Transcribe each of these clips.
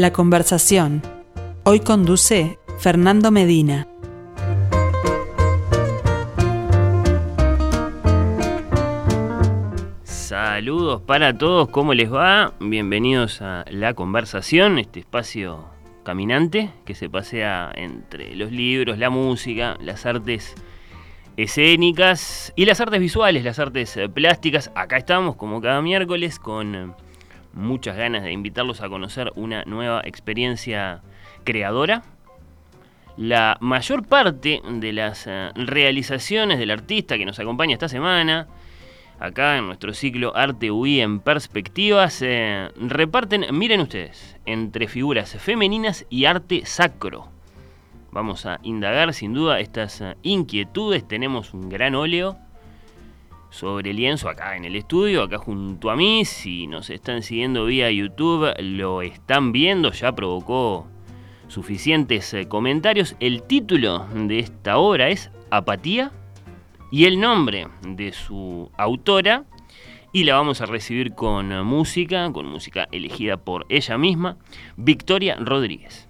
La conversación. Hoy conduce Fernando Medina. Saludos para todos, ¿cómo les va? Bienvenidos a La Conversación, este espacio caminante que se pasea entre los libros, la música, las artes escénicas y las artes visuales, las artes plásticas. Acá estamos como cada miércoles con muchas ganas de invitarlos a conocer una nueva experiencia creadora. La mayor parte de las eh, realizaciones del artista que nos acompaña esta semana, acá en nuestro ciclo Arte UI en perspectiva, se reparten, miren ustedes, entre figuras femeninas y arte sacro. Vamos a indagar sin duda estas eh, inquietudes. Tenemos un gran óleo sobre lienzo acá en el estudio, acá junto a mí. Si nos están siguiendo vía YouTube, lo están viendo, ya provocó suficientes eh, comentarios. El título de esta obra es Apatía y el nombre de su autora. Y la vamos a recibir con música, con música elegida por ella misma, Victoria Rodríguez.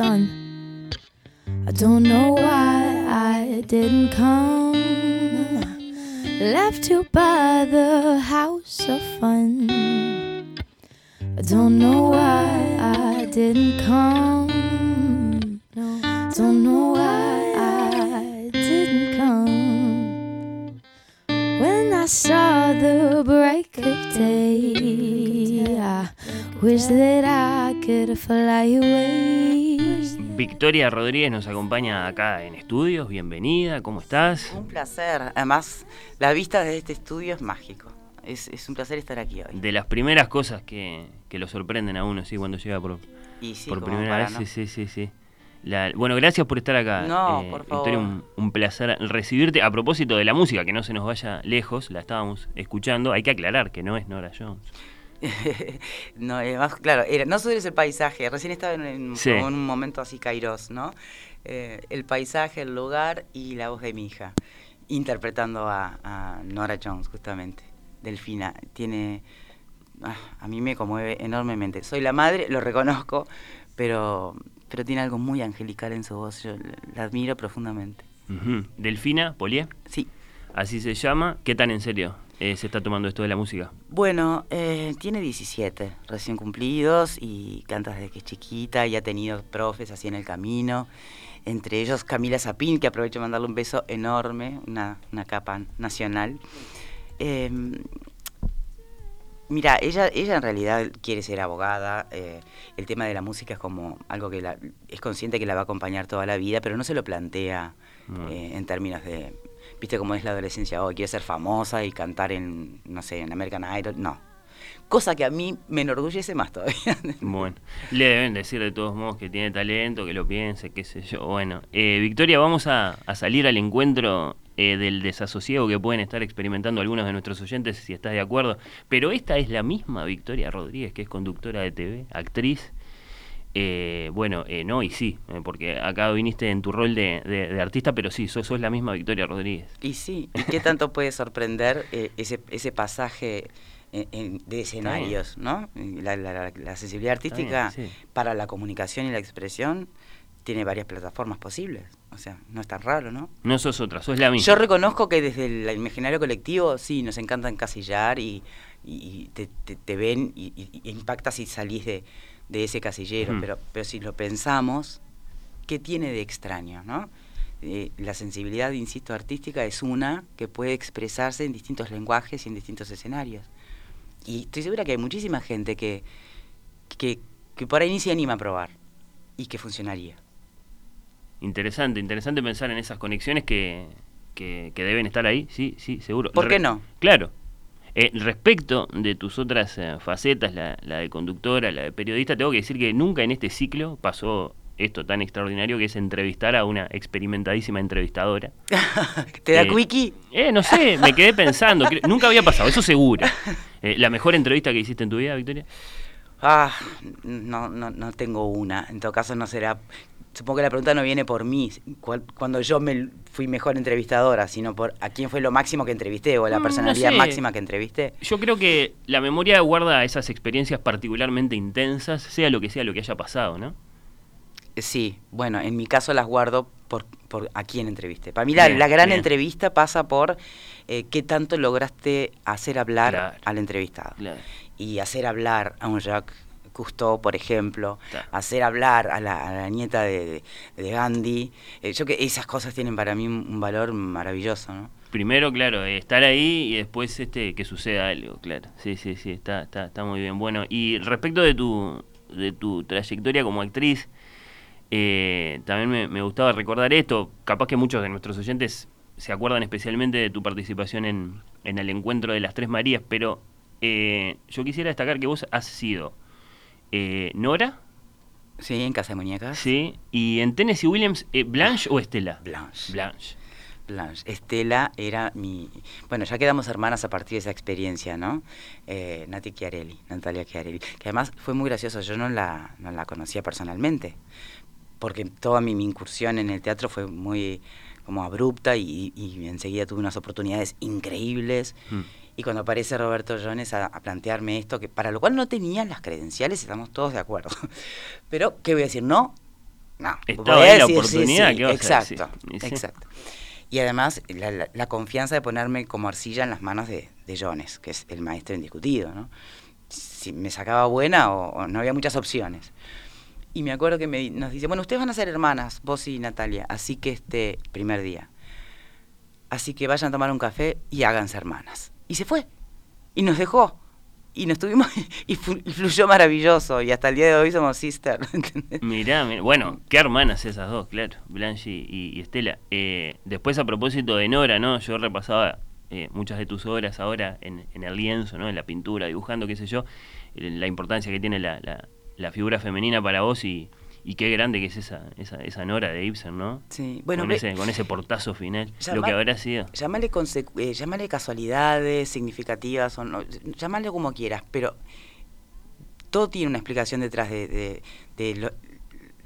Sun. I don't know why I didn't come. Left you by the house of fun. I don't know why I didn't come. Don't know why I didn't come. When I saw the break of day, I wish that I could fly away. Victoria Rodríguez nos acompaña acá en estudios. Bienvenida, ¿cómo estás? Un placer. Además, la vista de este estudio es mágico. Es, un placer estar aquí hoy. De las primeras cosas que, lo sorprenden a uno, sí, cuando llega por, por primera vez. Sí, sí, sí, sí. bueno, gracias por estar acá. No, eh, por favor. Victoria, un, placer recibirte. A propósito de la música, que no se nos vaya lejos, la estábamos escuchando. Hay que aclarar que no es Nora Jones. no, además, claro, era, no solo es el paisaje, recién estaba en, un momento así kairos, ¿no? Eh, el paisaje, el lugar y la voz de mi hija, interpretando a, Nora Jones, justamente. Delfina, tiene... Ah, a mí me conmueve enormemente. Soy la madre, lo reconozco, pero, pero tiene algo muy angelical en su voz, yo la admiro profundamente. Delfina, Polié. Sí. Así se llama. ¿Qué tan en serio? Eh, se está tomando esto de la música? Bueno, eh, tiene 17 recién cumplidos y canta desde que es chiquita y ha tenido profes así en el camino. Entre ellos Camila Zapín, que aprovecho de mandarle un beso enorme, una, capa nacional. Em, mira, ella, ella en realidad quiere ser abogada. Eh, el tema de la música es como algo que es consciente que la va a acompañar toda la vida, pero no se lo plantea en términos de viste cómo es la adolescencia hoy, quiere ser famosa y cantar en, no sé, en American Idol, no. Cosa que a mí me enorgullece más todavía. Bueno, le deben decir de todos modos que tiene talento, que lo piense, qué sé yo. Bueno, eh, Victoria, vamos a, salir al encuentro eh, del desasosiego que pueden estar experimentando algunos de nuestros oyentes, si estás de acuerdo. Pero esta es la misma Victoria Rodríguez, que es conductora de TV, actriz, eh, bueno, eh, no y sí, eh, porque acá viniste en tu rol de, artista, pero sí, sos, sos, la misma Victoria Rodríguez. Y sí, ¿y qué tanto puede sorprender ese, ese pasaje de escenarios, ¿no? La, sensibilidad artística para la comunicación y la expresión tiene varias plataformas posibles. O sea, no es tan raro, ¿no? No sos otra, sos la misma. Yo reconozco que desde el imaginario colectivo, sí, nos encanta encasillar y, te, te, ven y, y impacta si salís de de ese casillero, pero, pero si lo pensamos, ¿qué tiene de extraño? ¿no? Eh, la sensibilidad, insisto, artística es una que puede expresarse en distintos lenguajes y en distintos escenarios. Y estoy segura que hay muchísima gente que, que, por ahí ni se anima a probar y que funcionaría. Interesante, interesante pensar en esas conexiones que, que, que deben estar ahí, sí, sí, seguro. ¿Por qué no? Claro, eh, respecto de tus otras eh, facetas, la, de conductora, la de periodista, tengo que decir que nunca en este ciclo pasó esto tan extraordinario que es entrevistar a una experimentadísima entrevistadora. ¿Te da quickie? Eh, no sé, me quedé pensando. nunca había pasado, eso seguro. ¿La mejor entrevista que hiciste en tu vida, Victoria? Ah, no, no, no tengo una. En todo caso no será supongo que la pregunta no viene por mí, cuando yo me fui mejor entrevistadora, sino por a quién fue lo máximo que entrevisté o la Mm, no personalidad sé. máxima que entrevisté. Yo creo que la memoria guarda esas experiencias particularmente intensas, sea lo que sea lo que haya pasado, ¿no? Eh, Sí, bueno, en mi caso las guardo por, por a quién entrevisté. Para mí la, Bien, la gran bien. entrevista pasa por eh, qué tanto lograste hacer hablar Claro. al entrevistado. Claro. Y hacer hablar a un Jacques Cousteau, por ejemplo, Claro. hacer hablar a la, a la nieta de, de- de Gandhi. Eh, yo que esas cosas tienen para mí un, un valor maravilloso, ¿no? Primero, claro, eh, estar ahí y después este que suceda algo, claro. Sí, sí, sí, está, está, está muy bien. Bueno, y respecto de tu, de tu trayectoria como actriz, eh, también me, me gustaba recordar esto. Capaz que muchos de nuestros oyentes se acuerdan especialmente de tu participación en, en el encuentro de las Tres Marías, pero eh, yo quisiera destacar que vos has sido eh, Nora, Sí, en Casa de Muñecas. sí, y en Tennessee Williams, eh, Blanche o Estela. Blanche. Blanche. Blanche. Estela era mi... Bueno, ya quedamos hermanas a partir de esa experiencia, ¿no? Eh, Nati Chiarelli, Natalia Chiarelli. Que además fue muy gracioso, yo no la, no la conocía personalmente, porque toda mi, mi incursión en el teatro fue muy como abrupta y, y enseguida tuve unas oportunidades increíbles. Mm. Y cuando aparece Roberto Jones a, a plantearme esto, que para lo cual no tenía las credenciales, estamos todos de acuerdo. Pero, ¿qué voy a decir? No, no. Estaba ahí la decir oportunidad, sí, ¿qué vas a exacto, decir? Exacto. Y además, la, la- la confianza de ponerme como arcilla en las manos de, de Jones, que es el maestro indiscutido, ¿no? Si me sacaba buena o, o no había muchas opciones. Y me acuerdo que me, nos dice, bueno, ustedes van a ser hermanas, vos y Natalia, así que este primer día. Así que vayan a tomar un café y háganse hermanas. Y se fue. Y nos dejó. Y nos tuvimos, y, fluyó maravilloso. Y hasta el día de hoy somos sister. Mirá, mirá, bueno, qué hermanas esas dos, claro, Blanche y, y Estela. Eh, después a propósito de Nora, ¿no? Yo repasaba eh, muchas de tus obras ahora en, en el lienzo, ¿no? En la pintura, dibujando, qué sé yo, la importancia que tiene la, la- la figura femenina para vos y, y qué grande que es esa, esa, esa Nora de Ibsen, ¿no? Sí, bueno, con, ese, con ese portazo final, lo que habrá sido. Llámale, eh, llámale casualidades significativas, o no, llámale como quieras, pero todo tiene una explicación detrás de, de- de lo,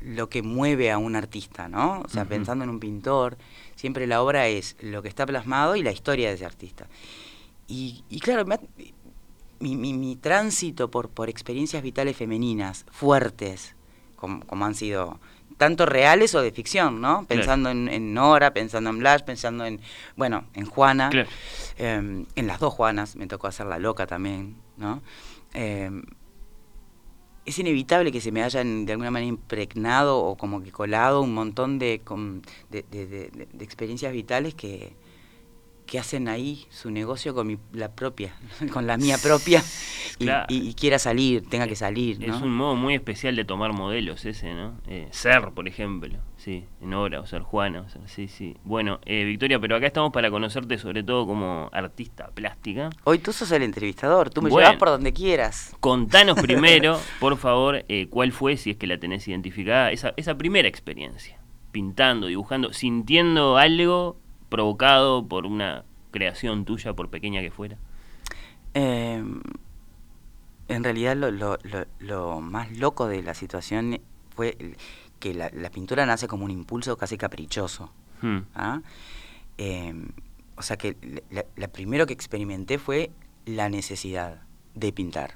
lo que mueve a un artista, ¿no? O sea, pensando en un pintor, siempre la obra es lo que está plasmado y la historia de ese artista. Y, y claro, me ha- mi, mi- mi tránsito por, por experiencias vitales femeninas fuertes, como, como han sido tanto reales o de ficción, ¿no? Pensando en, en Nora, pensando en Blanche, pensando en, bueno, en Juana, Claro. eh, en las dos Juanas, me tocó hacer la loca también, ¿no? Eh, es inevitable que se me hayan de alguna manera impregnado o como que colado un montón de experiencias vitales que, que hacen ahí su negocio con mi, la propia, con la mía propia, y, Claro. y- y quiera salir, tenga que salir, ¿no? Es un modo muy especial de tomar modelos ese, ¿no? Eh, ser, por ejemplo, sí, Nora, o ser Juana, o ser, sí, sí. Bueno, eh, Victoria, pero acá estamos para conocerte sobre todo como artista plástica. Hoy tú sos el entrevistador, tú me Bueno. llevas por donde quieras. Contanos primero, por favor, eh, cuál fue, si es que la tenés identificada, esa, esa primera experiencia, pintando, dibujando, sintiendo algo provocado por una creación tuya, por pequeña que fuera. Eh, en realidad lo, lo- lo- lo más loco de la situación fue que la, la pintura nace como un impulso casi caprichoso. Hmm. ¿ah? Eh, o sea que la, la primero que experimenté fue la necesidad de pintar.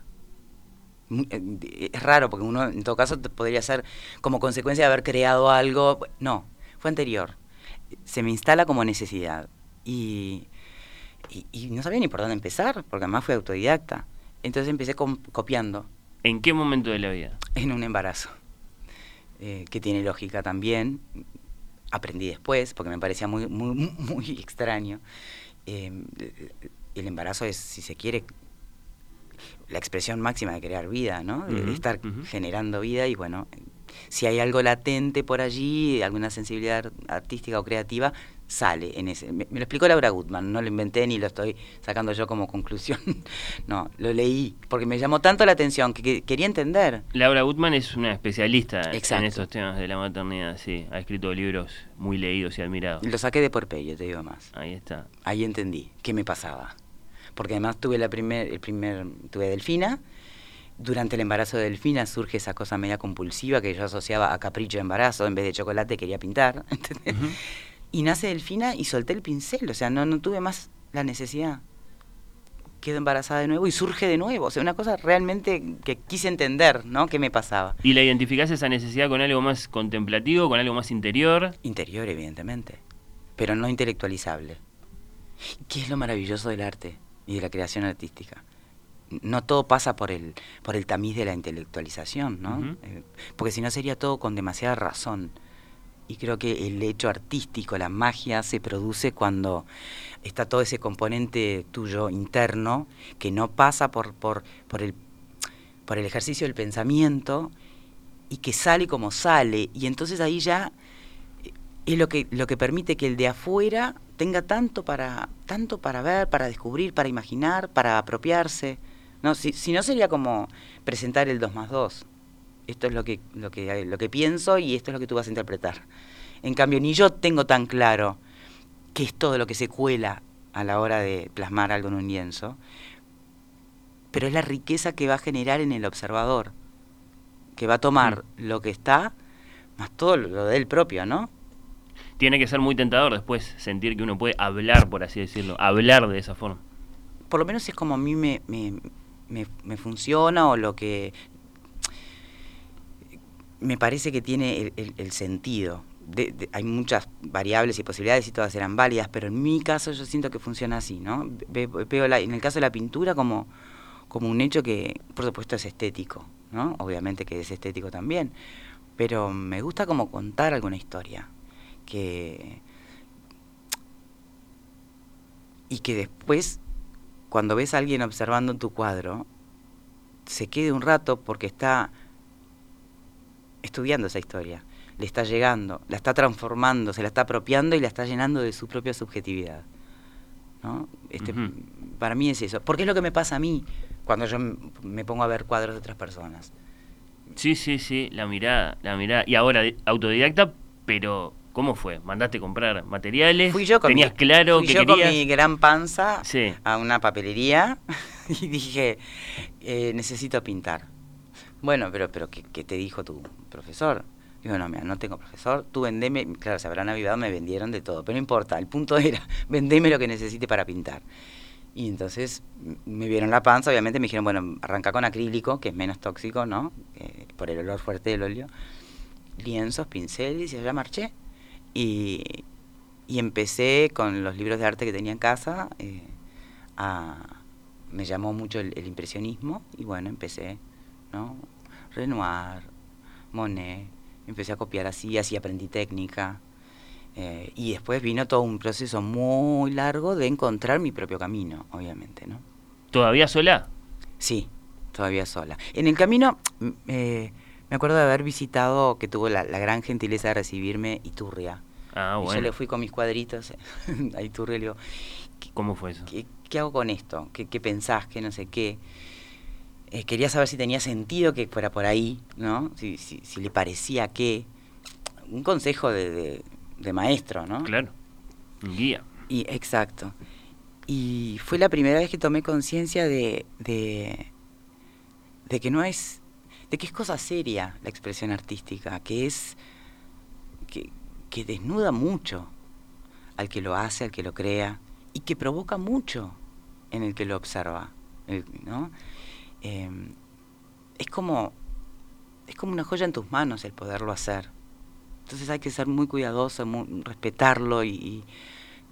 Eh, Es raro porque uno en todo caso podría ser como consecuencia de haber creado algo. No, fue anterior. Se me instala como necesidad. Y, y, y no sabía ni por dónde empezar, porque además fui autodidacta. Entonces empecé copiando ¿En qué momento de la vida? en un embarazo, eh, que tiene lógica también. Aprendí después, porque me parecía muy, muy, muy extraño. Eh, el embarazo es, si se quiere, la expresión máxima de crear vida, ¿no? De, estar generando vida y bueno, si hay algo latente por allí, alguna sensibilidad ar- artística o creativa, sale en ese. Me, me lo explicó Laura Gutman, no lo inventé ni lo estoy sacando yo como conclusión. no, lo leí porque me llamó tanto la atención que, que quería entender. Laura Gutman es una especialista Exacto. en estos temas de la maternidad, sí. Ha escrito libros muy leídos y admirados. Lo saqué de Porpello, te digo más. Ahí está. Ahí entendí qué me pasaba. Porque además tuve la primer, el primer, tuve Delfina durante el embarazo de Delfina surge esa cosa media compulsiva que yo asociaba a capricho de embarazo, en vez de chocolate quería pintar. Y nace Delfina y solté el pincel, o sea, no, no tuve más la necesidad. Quedo embarazada de nuevo y surge de nuevo, o sea, una cosa realmente que quise entender, ¿no? ¿Qué me pasaba? ¿Y la identificás esa necesidad con algo más contemplativo, con algo más interior? Interior, evidentemente, pero no intelectualizable. ¿Qué es lo maravilloso del arte y de la creación artística? No todo pasa por el, por el tamiz de la intelectualización, ¿no? Eh, porque si no sería todo con demasiada razón. Y creo que el hecho artístico, la magia, se produce cuando está todo ese componente tuyo interno que no pasa por, por, por, el, por el ejercicio del pensamiento y que sale como sale. Y entonces ahí ya eh, es lo que, lo que permite que el de afuera tenga tanto para, tanto para ver, para descubrir, para imaginar, para apropiarse. No, si, si no sería como presentar el 2 más 2. Esto es lo que, lo, que, lo que pienso y esto es lo que tú vas a interpretar. En cambio, ni yo tengo tan claro qué es todo lo que se cuela a la hora de plasmar algo en un lienzo, pero es la riqueza que va a generar en el observador, que va a tomar lo que está, más todo lo de él propio, ¿no? Tiene que ser muy tentador después sentir que uno puede hablar, por así decirlo, hablar de esa forma. por lo menos es como a mí me, me, me- me funciona o lo que me parece que tiene el, sentido. De- hay muchas variables y posibilidades y todas eran válidas, pero en mi caso yo siento que funciona así, ¿no? Ve- veo en el caso de la pintura como, como un hecho que, por supuesto, es estético, ¿no? Obviamente que es estético también, pero me gusta como contar alguna historia, que... Y que después cuando ves a alguien observando tu cuadro, se quede un rato porque está estudiando esa historia, le está llegando, la está transformando, se la está apropiando y la está llenando de su propia subjetividad. ¿no? Este. Para mí es eso. Porque es lo que me pasa a mí cuando yo me pongo a ver cuadros de otras personas. Sí, sí, sí, la mirada, la mirada. Y ahora, autodidacta, pero ¿cómo fue? ¿Mandaste comprar materiales? Fui yo con, ¿Tenías mi, claro fui que yo con mi gran panza Sí. a una papelería y dije, eh, necesito pintar. Bueno, pero, pero ¿qué, qué te dijo tu profesor? Digo, no, mira, no tengo profesor, tú vendeme, claro, se habrán avivado, me vendieron de todo, pero no importa, el punto era, vendeme lo que necesite para pintar. Y entonces me vieron la panza, obviamente me dijeron, bueno, arranca con acrílico, que es menos tóxico, ¿no? Eh, por el olor fuerte del óleo. Lienzos, pinceles, y allá marché. Y, y empecé con los libros de arte que tenía en casa. eh, a- me llamó mucho el, el impresionismo y bueno, empecé, ¿no? Renoir, Monet, empecé a copiar así, así aprendí técnica. eh, y después vino todo un proceso muy largo de encontrar mi propio camino, obviamente, ¿no? ¿Todavía sola? Sí, todavía sola. En el camino, eh, me acuerdo de haber visitado, que tuvo la, la gran gentileza de recibirme, Iturria. Ah, Y yo bueno. le fui con mis cuadritos a Iturria y le digo, ¿Cómo fue eso? ¿qué, qué hago con esto? ¿Qué, qué pensás? ¿Qué no sé qué? Eh, quería saber si tenía sentido que fuera por ahí, ¿no? Si, si, si le parecía que... Un consejo de, de- de maestro, ¿no? Claro. Un guía. Y, exacto. Y fue la primera vez que tomé conciencia de, de, de que no es, de que es cosa seria la expresión artística, que es, que, que desnuda mucho al que lo hace, al que lo crea, y que provoca mucho en el que lo observa, ¿no? Em, es como, es como una joya en tus manos el poderlo hacer. Entonces hay que ser muy cuidadoso, respetarlo y,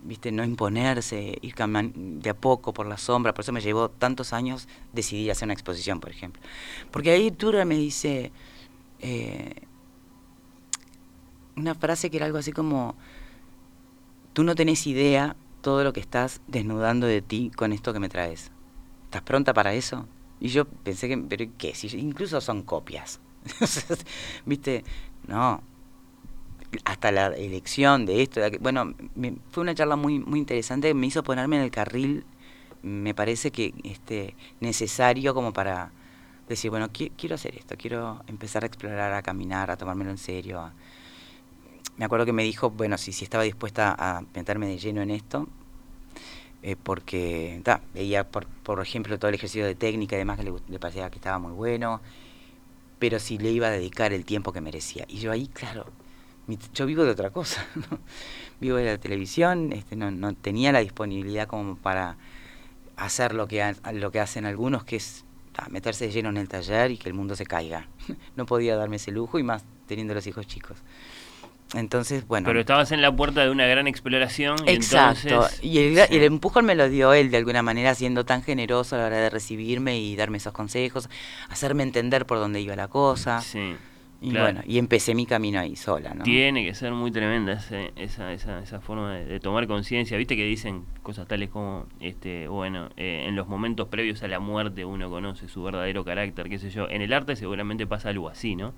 viste, no imponerse, ir de a poco por la sombra. Por eso me llevó tantos años decidir hacer una exposición, por ejemplo. Porque ahí Tura me dice eh, una frase que era algo así como, tú no tenés idea todo lo que estás desnudando de ti con esto que me traes. ¿Estás pronta para eso? Y yo pensé que, pero ¿qué? Si incluso son copias. ¿Viste? No, hasta la elección de esto, de bueno, me- fue una charla muy muy interesante, me hizo ponerme en el carril, me parece que este necesario como para decir, bueno, qui- quiero hacer esto, quiero empezar a explorar, a caminar, a tomármelo en serio. Me acuerdo que me dijo, bueno, si, si estaba dispuesta a meterme de lleno en esto, eh, porque ta, veía, por, por ejemplo, todo el ejercicio de técnica y demás que le, le parecía que estaba muy bueno, pero si le iba a dedicar el tiempo que merecía. Y yo ahí, claro, yo vivo de otra cosa, ¿no? vivo de la televisión, este, no, no tenía la disponibilidad como para hacer lo que, ha- lo que hacen algunos, que es meterse de lleno en el taller y que el mundo se caiga. No podía darme ese lujo y más teniendo los hijos chicos. Entonces, bueno. Pero estabas en la puerta de una gran exploración. Y Exacto. entonces, y el, sí. el empujón me lo dio él de alguna manera, siendo tan generoso a la hora de recibirme y darme esos consejos, hacerme entender por dónde iba la cosa. Sí, y claro. bueno, y empecé mi camino ahí sola, ¿no? Tiene que ser muy tremenda ese- esa, esa, esa forma de, de tomar conciencia. Viste que dicen cosas tales como, este, bueno, eh, en los momentos previos a la muerte uno conoce su verdadero carácter, qué sé yo. En el arte seguramente pasa algo así, ¿no?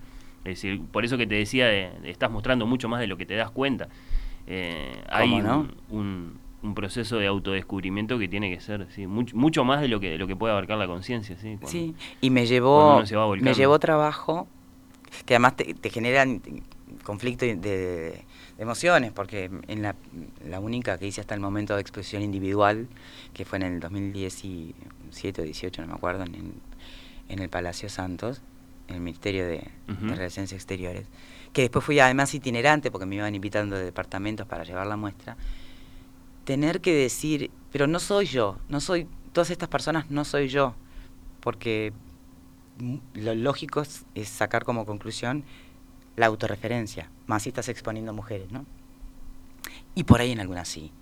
Es decir, por eso que te decía, de, de estás mostrando mucho más de lo que te das cuenta. Eh, hay un, un- un proceso de autodescubrimiento que tiene que ser sí, mucho, mucho más de lo que de lo que puede abarcar la conciencia. ¿sí? Cuando- Sí, y me llevó, me llevó trabajo que además te, te generan conflicto de, de emociones, porque en la, la única que hice hasta el momento de exposición individual, que fue en el 2017 o 18, no me acuerdo, en el, en el Palacio Santos, en el Ministerio de, de Ujú. Relaciones Exteriores, que después fui además itinerante, porque me iban invitando de departamentos para llevar la muestra, tener que decir, pero no soy yo, no soy, todas estas personas no soy yo, porque lo lógico es, sacar como conclusión la autorreferencia, más si estás exponiendo mujeres, ¿no? Y por ahí en algunas sí,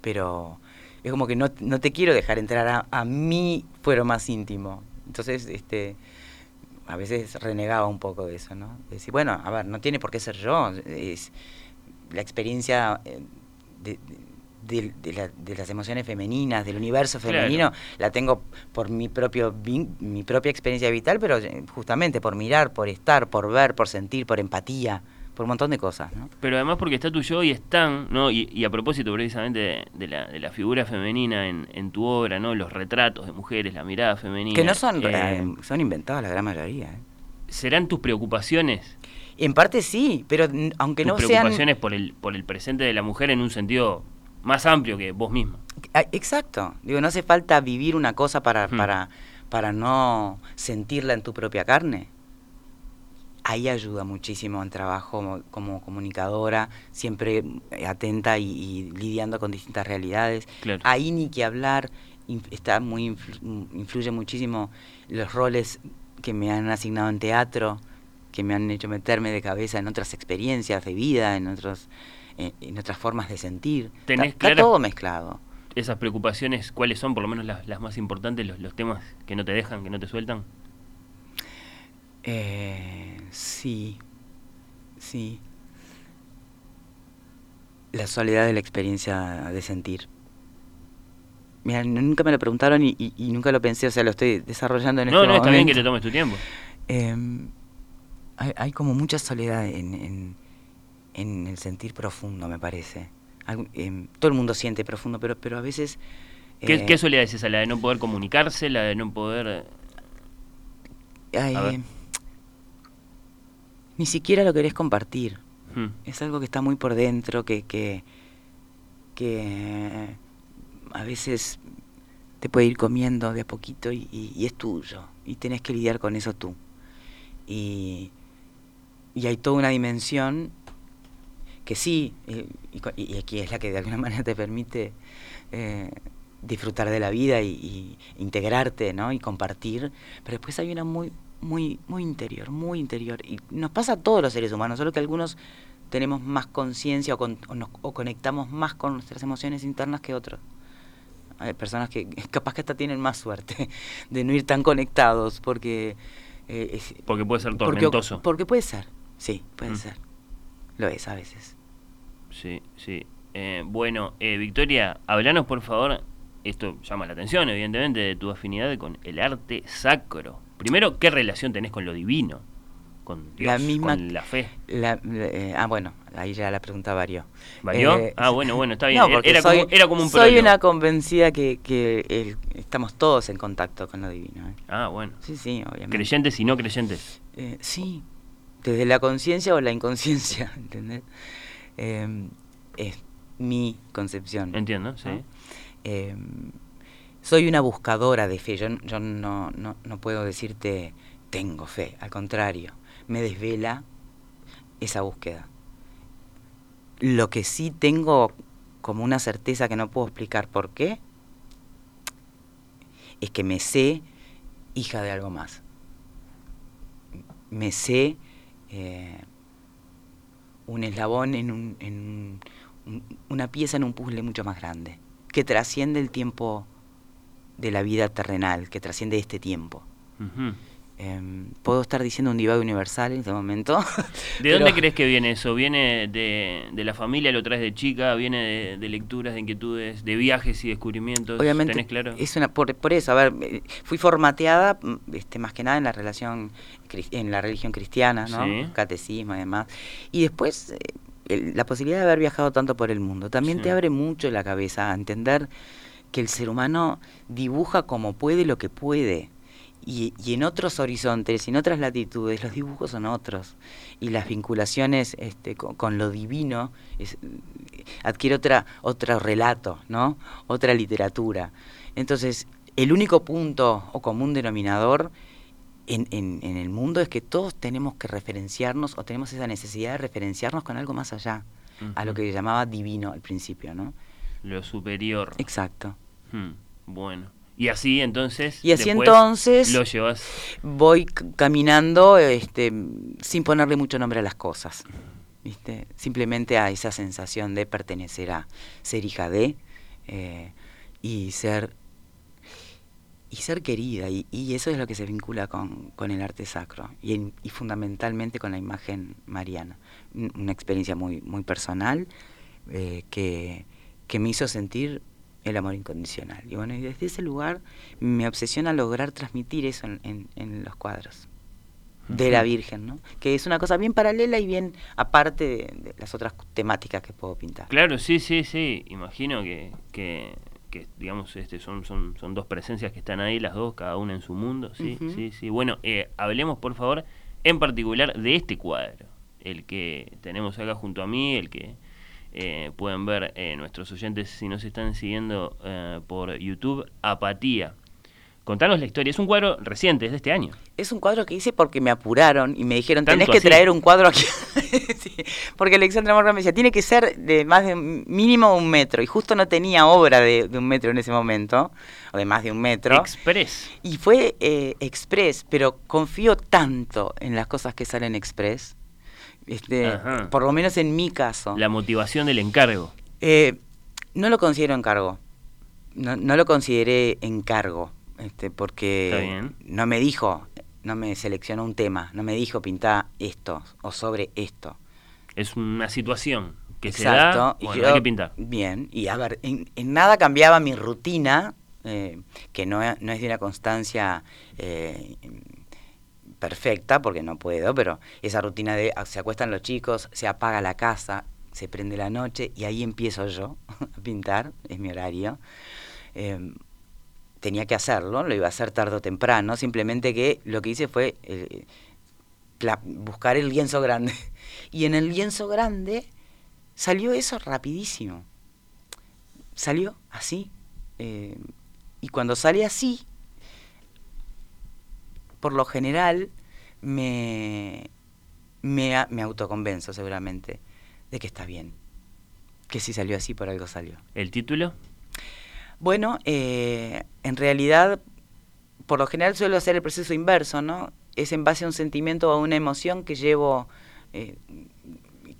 pero es como que no, no te quiero dejar entrar a, a mi fuero más íntimo. Entonces, este, a veces renegaba un poco de eso, ¿no? De decir, bueno, a ver, no tiene por qué ser yo, es la experiencia eh, de, de- de la- de las emociones femeninas, del universo Claro. femenino, la tengo por mi propio mi propia experiencia vital, pero eh, justamente por mirar, por estar, por ver, por sentir, por empatía, por un montón de cosas, ¿no? Pero además porque está tu yo y están, ¿no? Y, y a propósito precisamente de, de la, de la figura femenina en, en tu obra, ¿no? Los retratos de mujeres, la mirada femenina. Que no son, eh, eh, son inventadas la gran mayoría. ¿eh? ¿Serán tus preocupaciones? En parte sí, pero aunque tus no sean... preocupaciones por el, por el presente de la mujer en un sentido más amplio que vos misma. Ah, Exacto. Digo, no hace falta vivir una cosa para, Hmm. para, para no sentirla en tu propia carne. Ahí ayuda muchísimo en trabajo como, como comunicadora, siempre eh, atenta y, y lidiando con distintas realidades. Claro. Ahí ni que hablar, está muy influ- influye muchísimo los roles que me han asignado en teatro, que me han hecho meterme de cabeza en otras experiencias de vida, en otros en, en otras formas de sentir. Tenés está, todo mezclado. Esas preocupaciones, ¿cuáles son por lo menos las, las más importantes, los, los temas que no te dejan, que no te sueltan? Eh, sí, sí. La soledad de la experiencia de sentir. Mira, nunca me lo preguntaron y, y- y nunca lo pensé, o sea, lo estoy desarrollando en No, este no, está bien que momento. te tomes tu tiempo. Em, hay, hay como mucha soledad en, en- en el sentir profundo, me parece. Em, todo el mundo siente profundo, pero, pero a veces... ¿Qué, eh, ¿Qué soledad es esa? ¿La de no poder comunicarse? ¿La de no poder...? eh, ni siquiera lo querés compartir. Hmm. Es algo que está muy por dentro, que, que, que a veces te puede ir comiendo de a poquito y, y- y es tuyo. Y tenés que lidiar con eso tú. Y, y hay toda una dimensión que sí, eh, y, aquí es la que de alguna manera te permite eh, disfrutar de la vida y, y integrarte, ¿no? Y compartir. Pero después hay una muy, muy, muy interior, muy interior. Y nos pasa a todos los seres humanos, solo que algunos tenemos más conciencia o, con- o nos- o conectamos más con nuestras emociones internas que otros. Hay personas que capaz que hasta tienen más suerte de no ir tan conectados porque... eh, es- Porque puede ser porque, tormentoso. porque puede ser, sí, puede Mm. ser. Lo es a veces. Sí, sí. Eh, bueno, eh, Victoria, hablanos por favor, esto llama la atención evidentemente, de tu afinidad con el arte sacro. Primero, ¿qué relación tenés con lo divino? Con Dios, La misma- con la fe. La- eh, ah, bueno, ahí ya la pregunta varió. ¿Varió? Eh, ah, bueno, bueno, está bien. No, era, soy, como, era como un Soy una convencida que, que el- estamos todos en contacto con lo divino. ¿eh? Ah, bueno. Sí, sí, obviamente. Creyentes y no creyentes. Eh, sí, desde la conciencia o la inconsciencia, ¿entendés? Eh, es mi concepción. Entiendo, sí. ¿no? eh, soy una buscadora de fe. Yo, yo no, no, no puedo decirte tengo fe, al contrario, me desvela esa búsqueda. Lo que sí tengo como una certeza que no puedo explicar por qué, es que me sé hija de algo más. Me sé eh, un eslabón en, un, en un- una pieza en un puzzle mucho más grande, que trasciende el tiempo de la vida terrenal, que trasciende este tiempo. Em, Puedo estar diciendo un divago universal en este momento. ¿De dónde crees que viene eso? ¿Viene de, de la familia, lo traes de chica? ¿Viene de, de lecturas, de inquietudes, de viajes y descubrimientos? Obviamente ¿Tenés claro? es una por, por eso, a ver, eh, fui formateada mm, este más que nada en la relación en la religión cristiana, ¿no? Sí. Catecismo y demás. Y después eh, la posibilidad de haber viajado tanto por el mundo también Sí. te abre mucho la cabeza a entender que el ser humano dibuja como puede lo que puede. Y, y en otros horizontes, en otras latitudes, los dibujos son otros. Y las vinculaciones este, con, con lo divino es- adquiere otra, otro relato, ¿no? Otra literatura. Entonces, el único punto o común denominador en, en- en el mundo es que todos tenemos que referenciarnos o tenemos esa necesidad de referenciarnos con algo más allá, a lo que llamaba divino al principio, ¿no? Lo superior. Exacto. Hmm, Bueno. Y así entonces. Y así entonces Lo llevas. voy caminando este, sin ponerle mucho nombre a las cosas. ¿viste? Simplemente a esa sensación de pertenecer a ser hija de eh, y ser y ser querida. Y, y eso es lo que se vincula con, con el arte sacro y, en- y fundamentalmente con la imagen mariana. Un- Una experiencia muy, muy personal eh, que, que me hizo sentir el amor incondicional. Y bueno, y desde ese lugar me obsesiona lograr transmitir eso en, en- en los cuadros de la. Virgen, ¿no? Que es una cosa bien paralela y bien aparte de, de las otras temáticas que puedo pintar. Claro, sí, sí, sí. Imagino que, que, que, digamos, este, son, son, son dos presencias que están ahí, las dos, cada una en su mundo. Sí, sí, sí. Bueno, eh, hablemos, por favor, en particular de este cuadro, el que tenemos acá junto a mí, el que eh, pueden ver eh, nuestros oyentes si nos están siguiendo eh, por YouTube, Apatía. Contanos la historia. Es un cuadro reciente, es de este año. Es un cuadro que hice porque me apuraron y me dijeron, tenés ¿Tanto que así? traer un cuadro aquí. Sí, porque Alexandra Morgan me decía, tiene que ser de más de un- mínimo un metro. Y justo no tenía obra de, de un metro en ese momento, o de más de un metro. Express. y fue eh, express, pero confío tanto en las cosas que salen express, este, Ajá. por lo menos en mi caso. La motivación del encargo. Eh, no lo considero encargo. No, no lo consideré encargo, este, porque no me dijo, no me seleccionó un tema, no me dijo pintar esto o sobre esto. Es una situación que se da. y Bueno, yo- hay que pintar. Bien, y a ver, en, en nada cambiaba mi rutina, eh, que no, es- no es de una constancia eh, perfecta, porque no puedo, pero esa rutina de se acuestan los chicos, se apaga la casa, se prende la noche y ahí empiezo yo a pintar, es mi horario. Eh, tenía que hacerlo, lo iba a hacer tarde o temprano, simplemente que lo que hice fue eh, buscar el lienzo grande. Y en el lienzo grande salió eso rapidísimo. Salió así. eh, y cuando sale así, por lo general, me, me, autoconvenzo seguramente de que está bien. Que si salió así, por algo salió. ¿El título? Bueno, eh, en realidad, por lo general suelo hacer el proceso inverso, ¿no? Es en base a un sentimiento o a una emoción que llevo eh,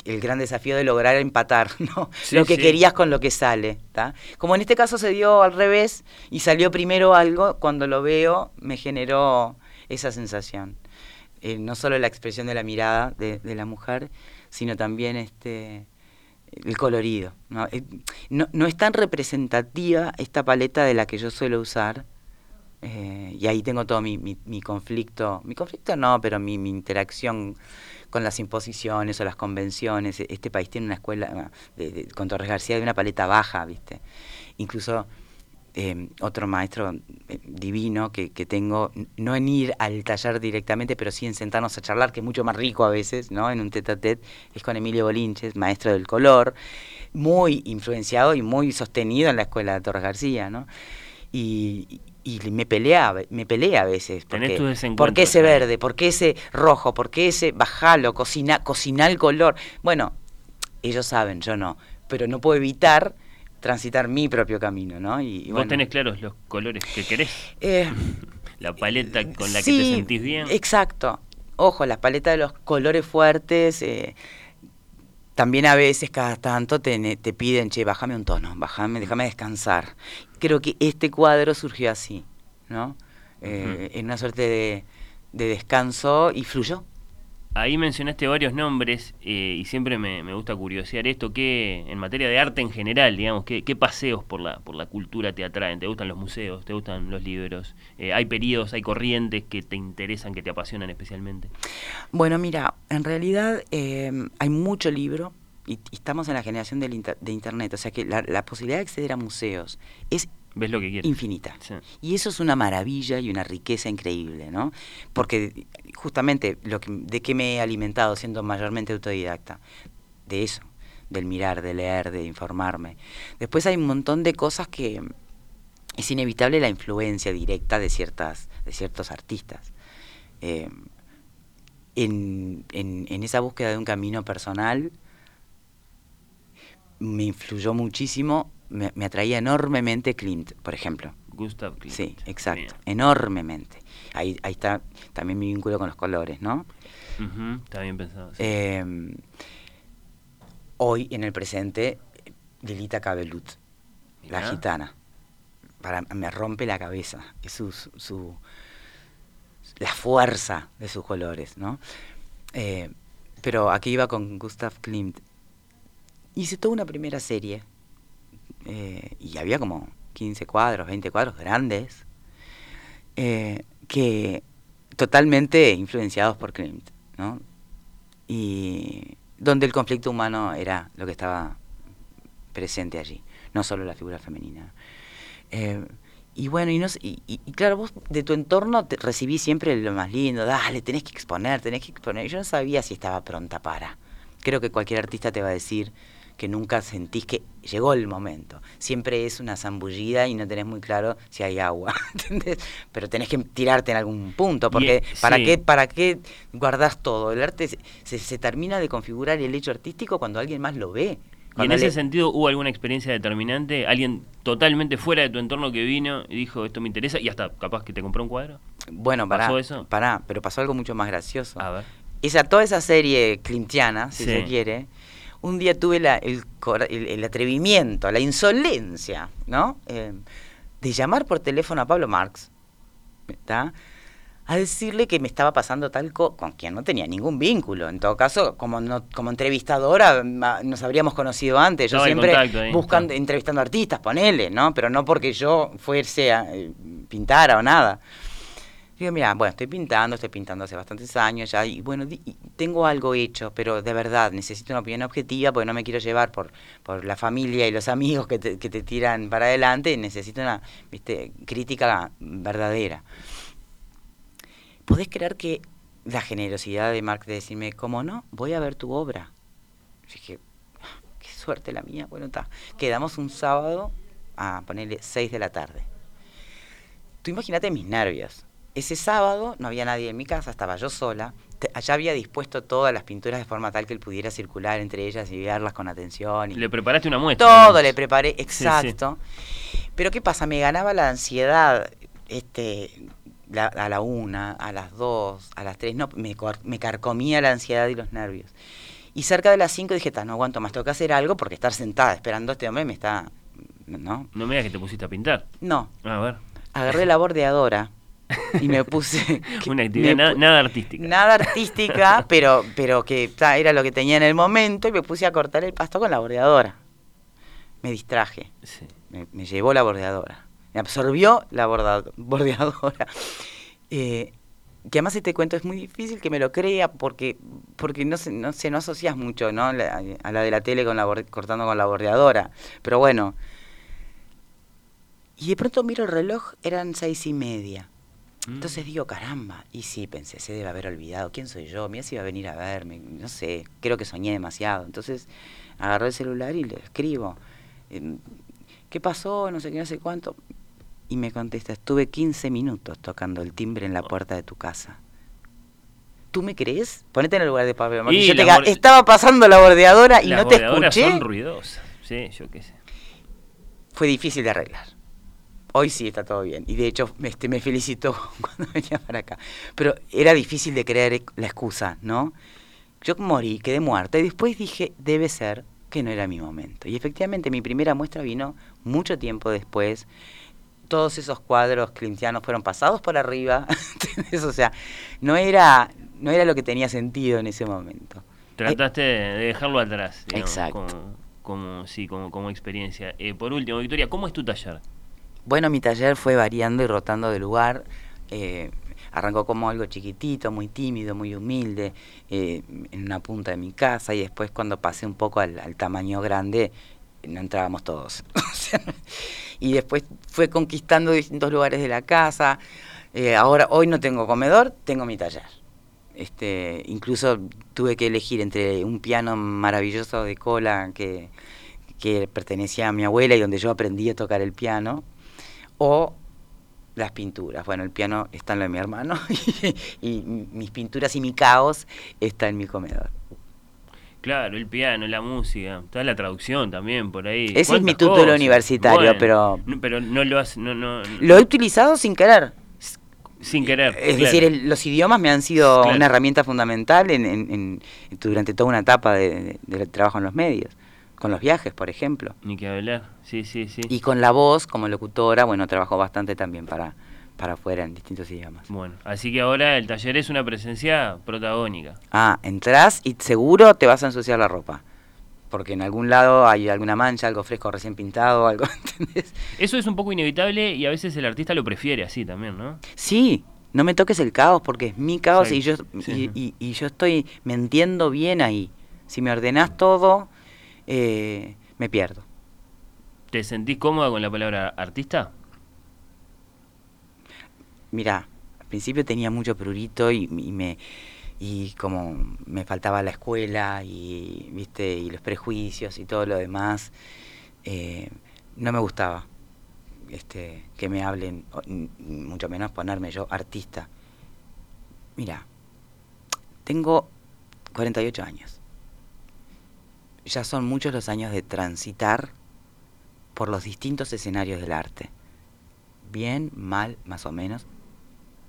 el gran desafío de lograr empatar, ¿no? Sí, lo que sí. querías con lo que sale, ¿tá? Como en este caso se dio al revés y salió primero algo, cuando lo veo me generó esa sensación. Eh, no solo la expresión de la mirada de, la mujer, sino también este el colorido. ¿no? Eh, no, no es tan representativa esta paleta de la que yo suelo usar. eh, y ahí tengo todo mi, mi, mi conflicto, mi conflicto no, pero mi, mi interacción con las imposiciones o las convenciones. E- Este país tiene una escuela, de, de- con Torres García, de una paleta baja, ¿viste? Incluso eh, otro maestro eh, divino que, que tengo, no en ir al taller directamente, pero sí en sentarnos a charlar, que es mucho más rico a veces, ¿no? En un tete a tete, es con Emilio Bolinches, maestro del color, muy influenciado y muy sostenido en la escuela de Torres García, ¿no? Y, y me pelea, me pelea a veces. Porque, ¿Por qué ese verde? ¿Por qué ese rojo? ¿Por qué ese bajalo? Cocina, cocina el color. Bueno, ellos saben, yo no. Pero no puedo evitar transitar mi propio camino, ¿no? Y, y Vos bueno, tenés claros los colores que querés, eh, la paleta con la que te sentís bien. Exacto. Ojo, las paletas de los colores fuertes. eh, también a veces, cada tanto, te, te piden, che, bájame un tono, bájame, déjame descansar. Creo que este cuadro surgió así, ¿no? Eh. En una suerte de, de descanso y fluyó. Ahí mencionaste varios nombres eh, y siempre me, me gusta curiosear esto, que en materia de arte en general, digamos, ¿qué, qué paseos por la, por la cultura te atraen? ¿Te gustan los museos? ¿Te gustan los libros? Eh, ¿Hay periodos, hay corrientes que te interesan, que te apasionan especialmente? Bueno, mira, en realidad eh, hay mucho libro y, estamos en la generación del de Internet, o sea que la, la posibilidad de acceder a museos es ¿Ves lo que quieres? infinita. Sí. Y eso es una maravilla y una riqueza increíble, ¿no? Porque justamente lo que, de qué me he alimentado siendo mayormente autodidacta, de eso, del mirar, de leer, de informarme. Después hay un montón de cosas que es inevitable la influencia directa de ciertas, de ciertos artistas. Eh, en, en- en esa búsqueda de un camino personal me influyó muchísimo, me, me atraía enormemente Klimt, por ejemplo. Gustav Klimt. Sí, exacto, Bien. enormemente. Ahí, ahí está también mi vínculo con los colores, ¿no? Ujú, Está bien pensado. sí. Eh, hoy, en el presente, Lilita Cabelut, la gitana. Para, me rompe la cabeza. Es su, su, su- la fuerza de sus colores, ¿no? Eh, pero aquí iba con Gustav Klimt. Hice toda una primera serie eh, y había como 15 cuadros, 20 cuadros grandes eh, que totalmente influenciados por Klimt, ¿no? Y donde el conflicto humano era lo que estaba presente allí, no solo la figura femenina. Eh, y bueno, y, claro, vos de tu entorno te recibí siempre lo más lindo, dale, tenés que exponer, tenés que exponer. Yo no sabía si estaba pronta para. Creo que cualquier artista te va a decir que nunca sentís que llegó el momento. Siempre es una zambullida y no tenés muy claro si hay agua, ¿entendés? Pero tenés que tirarte en algún punto, porque ¿para, sí. qué, ¿para qué guardás todo? El arte se, se- termina de configurar el hecho artístico cuando alguien más lo ve. ¿Y en ese le- sentido hubo alguna experiencia determinante? ¿Alguien totalmente fuera de tu entorno que vino y dijo esto me interesa y hasta capaz que te compró un cuadro? Bueno, pará, ¿Pasó eso? pará, pero pasó algo mucho más gracioso. A ver. Esa, toda esa serie clintiana, si Sí. se quiere, un día tuve la- el, cora- el- el atrevimiento, la insolencia, ¿no? Eh, de llamar por teléfono a Pablo Marx, ¿está? a decirle que me estaba pasando tal cosa, con quien no tenía ningún vínculo. En todo caso, como no, como entrevistadora, nos habríamos conocido antes. Yo siempre ahí, buscando, está. entrevistando artistas, ponele, ¿no? Pero no porque yo fuese a eh, pintara o nada. Digo, mira, bueno, estoy pintando, estoy pintando hace bastantes años ya, y bueno, di- tengo algo hecho, pero de verdad necesito una opinión objetiva porque no me quiero llevar por, por la familia y los amigos que te, que te tiran para adelante, necesito una ¿viste? crítica verdadera. ¿Podés creer que la generosidad de Mark de decirme, ¿cómo no? Voy a ver tu obra. Dije, "Ah, qué suerte la mía. Bueno, está. Quedamos un sábado a ponerle 6 de la tarde. Tú imagínate mis nervios. Ese sábado no había nadie en mi casa, estaba yo sola. Allá había dispuesto todas las pinturas de forma tal que él pudiera circular entre ellas y verlas con atención. Y Le preparaste una muestra. todo le preparé, sí. exacto. Pero ¿qué pasa? Me ganaba la ansiedad este, la- a la una, a las dos, a las tres. No, me, carcomía la ansiedad y los nervios. Y cerca de las cinco dije, "Ta, no aguanto más, tengo que hacer algo porque estar sentada esperando a este hombre me está... ¿No? No me digas que te pusiste a pintar. No, A ver. agarré la bordeadora y me puse... Una actividad nada, artística. Nada artística, pero, pero que ta, era lo que tenía en el momento y me puse a cortar el pasto con la bordeadora. Me distraje, Sí. me, me llevó la bordeadora, me absorbió la borda- bordeadora. Eh, que además este cuento es muy difícil que me lo crea porque porque no se, no, se, no asocias mucho ¿no? La- a la de la tele con la cortando con la bordeadora. Pero bueno. Y de pronto miro el reloj, eran seis y media. Mm. Entonces digo, caramba, y sí, pensé, se debe haber olvidado, ¿quién soy yo? Mira si iba a venir a verme, no sé, creo que soñé demasiado. Entonces agarré el celular y le escribo, em, ¿qué pasó? No sé qué, no sé cuánto. Y me contesta, estuve 15 minutos tocando el timbre en la puerta de tu casa. ¿Tú me crees? Ponete en el lugar de Pablo. Y Yo te borde- estaba pasando la bordeadora y Las no te escuché. son ruidosas. Sí, yo qué sé. Fue difícil de arreglar. Hoy sí está todo bien. Y de hecho este, me felicitó cuando venía para acá. Pero era difícil de creer la excusa, ¿no? Yo morí, quedé muerta y después dije, debe ser que no era mi momento. Y efectivamente mi primera muestra vino mucho tiempo después. Todos esos cuadros clintianos fueron pasados por arriba. ¿entendés? o sea, no era, no era lo que tenía sentido en ese momento. Trataste de de dejarlo atrás. digamos, Exacto. Como, como, sí, como, como experiencia. Eh, por último, Victoria, ¿cómo es tu taller? Bueno, mi taller fue variando y rotando de lugar. eh, arrancó como algo chiquitito, muy tímido, muy humilde, eh, en una punta de mi casa y después cuando pasé un poco al, tamaño grande, no entrábamos todos. Y después fue conquistando distintos lugares de la casa. Eh, ahora, hoy no tengo comedor, tengo mi taller. Este, incluso tuve que elegir entre un piano maravilloso de cola que, que pertenecía a mi abuela y donde yo aprendí a tocar el piano, o las pinturas. Bueno, el piano está en lo de mi hermano y, y mis pinturas y mi caos está en mi comedor. Claro, el piano, la música, está la traducción también por ahí. Ese es ¿Cuántas mi título cosas? universitario, pero- no, pero no lo has, no, no, Lo he utilizado sin querer. sin querer. Es claro. decir, el- los idiomas me han sido Claro. una herramienta fundamental en, en- en- durante toda una etapa de, de- del trabajo en los medios, con los viajes, por ejemplo. Ni que hablar, sí, sí, sí. Y con la voz como locutora, bueno, trabajo bastante también para, para afuera en distintos idiomas. Bueno, así que ahora el taller es una presencia protagónica. Ah, entras y seguro te vas a ensuciar la ropa. Porque en algún lado hay alguna mancha, algo fresco recién pintado, algo, ¿entendés? Eso es un poco inevitable y a veces el artista lo prefiere así también, ¿no? Sí, no me toques el caos porque es mi caos y yo, Exacto, sí. y, y- y yo estoy, me entiendo bien ahí. Si me ordenás todo, eh, me pierdo. ¿Te sentís cómoda con la palabra artista? Mira, al principio tenía mucho prurito y, y me y como me faltaba la escuela y viste y los prejuicios y todo lo demás, eh, no me gustaba este que me hablen, mucho menos ponerme yo artista. Mira, tengo 48 años. Ya son muchos los años de transitar por los distintos escenarios del arte. Bien, mal, más o menos,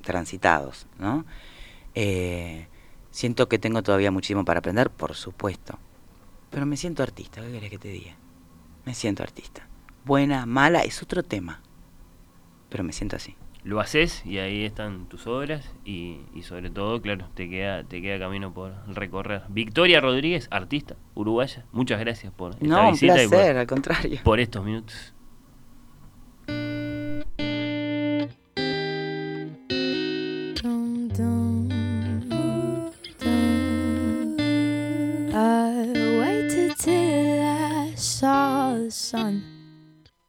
transitados, ¿no? Eh, siento que tengo todavía muchísimo para aprender, por supuesto. Pero me siento artista, ¿qué querés que te diga? Me siento artista. Buena, mala, es otro tema. Pero me siento así. Lo haces y ahí están tus obras y, y sobre todo, claro, te queda, te queda camino por recorrer. Victoria Rodríguez, artista uruguaya, muchas gracias por esta No, un visita y por- placer, al contrario. por estos minutos. I waited till I saw the sun